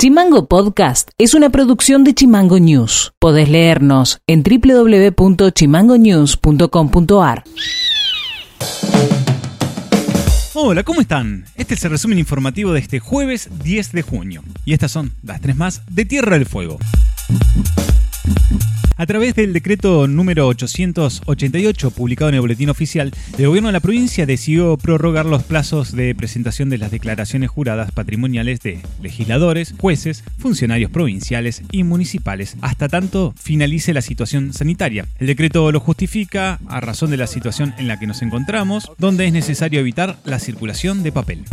Chimango Podcast es una producción de Chimango News. Podés leernos en www.chimangonews.com.ar. Hola, ¿cómo están? Este es el resumen informativo de este jueves 10 de junio. Y estas son las tres más de Tierra del Fuego. A través del decreto número 888 publicado en el Boletín Oficial, el gobierno de la provincia decidió prorrogar los plazos de presentación de las declaraciones juradas patrimoniales de legisladores, jueces, funcionarios provinciales y municipales hasta tanto finalice la situación sanitaria. El decreto lo justifica a razón de la situación en la que nos encontramos, donde es necesario evitar la circulación de papel.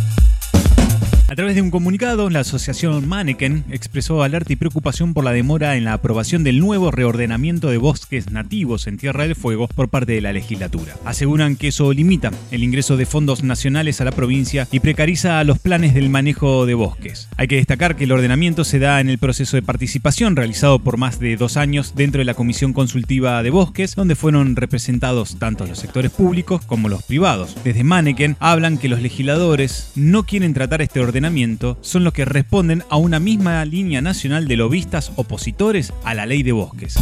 A través de un comunicado, la asociación Manneken expresó alerta y preocupación por la demora en la aprobación del nuevo reordenamiento de bosques nativos en Tierra del Fuego por parte de la legislatura. Aseguran que eso limita el ingreso de fondos nacionales a la provincia y precariza los planes del manejo de bosques. Hay que destacar que el ordenamiento se da en el proceso de participación realizado por más de dos años dentro de la Comisión Consultiva de Bosques, donde fueron representados tanto los sectores públicos como los privados. Desde Manneken hablan que los legisladores no quieren tratar este ordenamiento son los que responden a una misma línea nacional de lobistas opositores a la ley de bosques.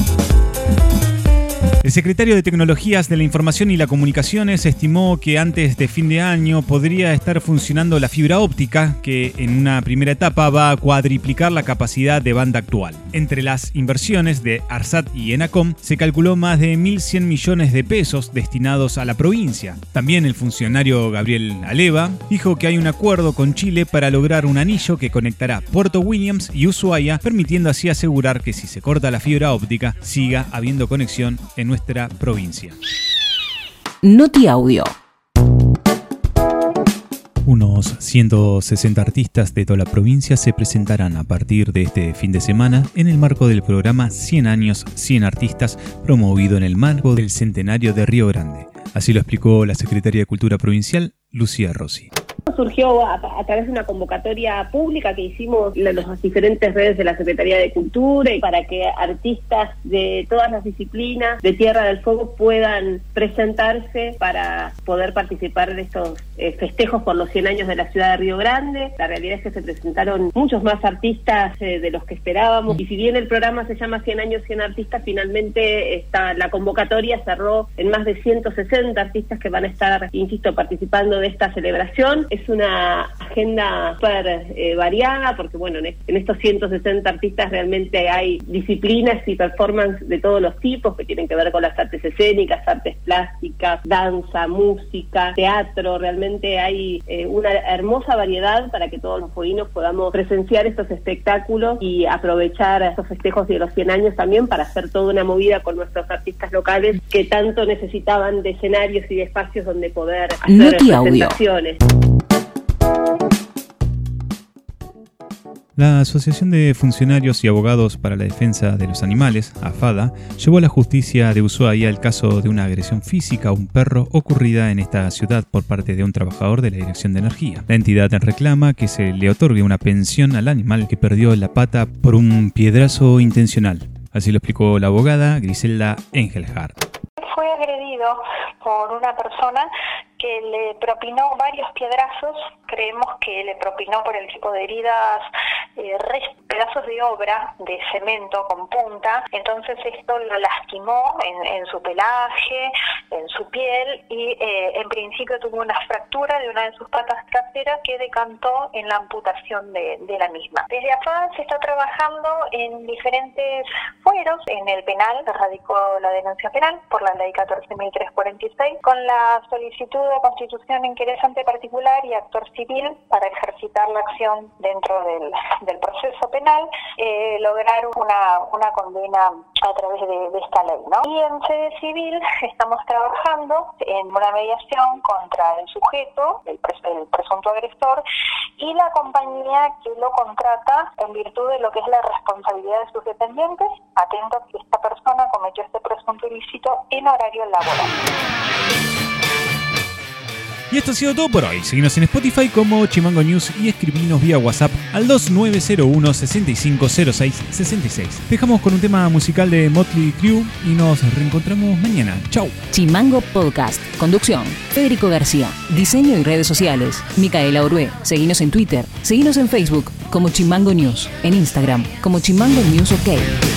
El secretario de Tecnologías de la Información y la Comunicaciones estimó que antes de fin de año podría estar funcionando la fibra óptica, que en una primera etapa va a cuadriplicar la capacidad de banda actual. Entre las inversiones de ARSAT y ENACOM se calculó más de 1.100 millones de pesos destinados a la provincia. También el funcionario Gabriel Aleva dijo que hay un acuerdo con Chile para lograr un anillo que conectará Puerto Williams y Ushuaia, permitiendo así asegurar que si se corta la fibra óptica siga habiendo conexión en nuestra provincia. Noti Audio. Unos 160 artistas de toda la provincia se presentarán a partir de este fin de semana en el marco del programa 100 años, 100 artistas promovido en el marco del centenario de Río Grande. Así lo explicó la Secretaría de Cultura Provincial, Lucía Rossi surgió a, través de una convocatoria pública que hicimos en las diferentes redes de la Secretaría de Cultura y para que artistas de todas las disciplinas de Tierra del Fuego puedan presentarse para poder participar de estos eh, festejos por los 100 años de la ciudad de Río Grande. La realidad es que se presentaron muchos más artistas eh, de los que esperábamos y si bien el programa se llama 100 años, 100 artistas, finalmente está, la convocatoria cerró en más de 160 artistas que van a estar, insisto, participando de esta celebración. Una agenda súper eh, variada porque, bueno, en, estos 160 artistas realmente hay disciplinas y performance de todos los tipos que tienen que ver con las artes escénicas, artes plásticas, danza, música, teatro. Realmente hay eh, una hermosa variedad para que todos los fueguinos podamos presenciar estos espectáculos y aprovechar estos festejos de los 100 años también para hacer toda una movida con nuestros artistas locales que tanto necesitaban de escenarios y de espacios donde poder hacer presentaciones. La Asociación de Funcionarios y Abogados para la Defensa de los Animales, AFADA, llevó a la justicia de Ushuaia el caso de una agresión física a un perro ocurrida en esta ciudad por parte de un trabajador de la Dirección de Energía. La entidad reclama que se le otorgue una pensión al animal que perdió la pata por un piedrazo intencional. Así lo explicó la abogada Griselda Engelhardt fue agredido por una persona que le propinó varios piedrazos, creemos que le propinó por el tipo de heridas, eh, pedazos de obra de cemento con punta, entonces esto lo lastimó en, su pelaje, en su piel y eh, en principio tuvo una fractura de una de sus patas traseras que decantó en la amputación de, la misma. Desde AFAD se está trabajando en diferentes fueros, en el penal radicó la denuncia penal por la ley 14.346 con la solicitud de constitución interesante particular y actor civil para ejercitar la acción dentro del, proceso penal, eh, lograr una, una condena a través de, esta ley. ¿no? Y en sede civil estamos trabajando en una mediación contra el sujeto, el, el presunto agresor, y la compañía que lo contrata en virtud de lo que es la responsabilidad de sus dependientes, atento a que esta persona cometió este presunto ilícito en horario laboral. Y esto ha sido todo por hoy. Seguimos en Spotify como Chimango News y escribinos vía WhatsApp al 2901 6506 66. Dejamos con un tema musical de Motley Crue y nos reencontramos mañana. Chau. Chimango Podcast. Conducción. Federico García. Diseño y redes sociales. Micaela Orué. Seguinos en Twitter. Seguinos en Facebook como Chimango News. En Instagram como Chimango News OK.